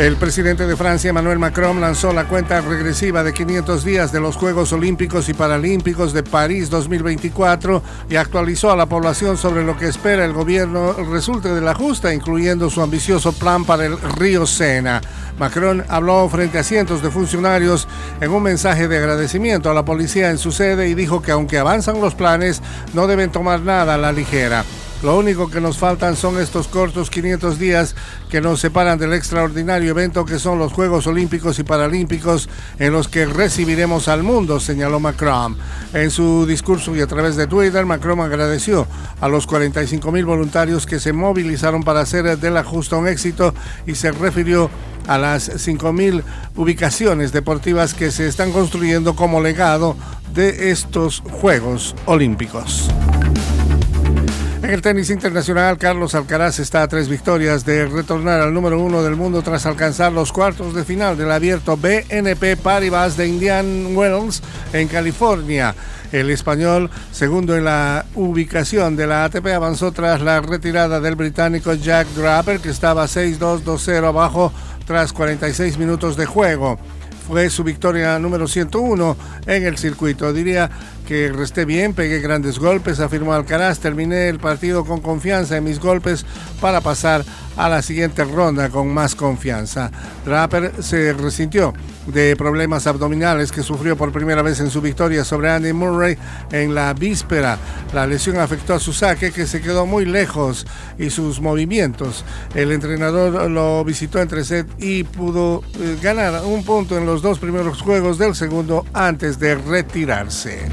El presidente de Francia, Emmanuel Macron, lanzó la cuenta regresiva de 500 días de los Juegos Olímpicos y Paralímpicos de París 2024 y actualizó a la población sobre lo que espera el gobierno resulte de la justa, incluyendo su ambicioso plan para el río Sena. Macron habló frente a cientos de funcionarios en un mensaje de agradecimiento a la policía en su sede y dijo que aunque avanzan los planes, no deben tomar nada a la ligera. Lo único que nos faltan son estos cortos 500 días que nos separan del extraordinario evento que son los Juegos Olímpicos y Paralímpicos en los que recibiremos al mundo, señaló Macron. En su discurso y a través de Twitter, Macron agradeció a los 45 mil voluntarios que se movilizaron para hacer de la justa un éxito y se refirió a las 5.000 ubicaciones deportivas que se están construyendo como legado de estos Juegos Olímpicos. En el tenis internacional, Carlos Alcaraz está a tres victorias de retornar al número uno del mundo tras alcanzar los cuartos de final del abierto BNP Paribas de Indian Wells en California. El español, segundo en la ubicación de la ATP, avanzó tras la retirada del británico Jack Draper, que estaba 6-2-2-0 abajo tras 46 minutos de juego fue su victoria número 101 en el circuito. Diría que resté bien, pegué grandes golpes, afirmó Alcaraz. Terminé el partido con confianza en mis golpes para pasar a la siguiente ronda con más confianza. Draper se resintió de problemas abdominales que sufrió por primera vez en su victoria sobre Andy Murray en la víspera. La lesión afectó a su saque que se quedó muy lejos y sus movimientos. El entrenador lo visitó entre set y pudo eh, ganar un punto en los dos primeros juegos del segundo antes de retirarse.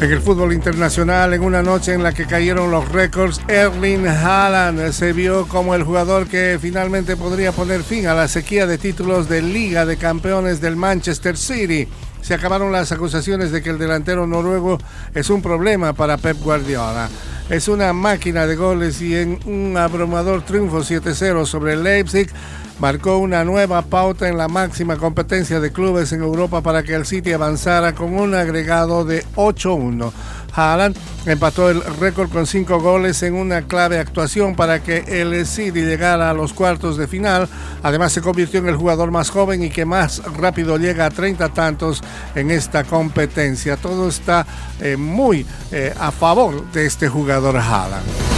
En el fútbol internacional, en una noche en la que cayeron los récords, Erling Haaland se vio como el jugador que finalmente podría poner fin a la sequía de títulos de Liga de Campeones del Manchester City. Se acabaron las acusaciones de que el delantero noruego es un problema para Pep Guardiola. Es una máquina de goles y en un abrumador triunfo 7-0 sobre Leipzig marcó una nueva pauta en la máxima competencia de clubes en Europa para que el City avanzara con un agregado de 8-1. Haaland empató el récord con cinco goles en una clave actuación para que el City llegara a los cuartos de final. Además se convirtió en el jugador más joven y que más rápido llega a 30 tantos en esta competencia. Todo está eh, muy eh, a favor de este jugador Haaland.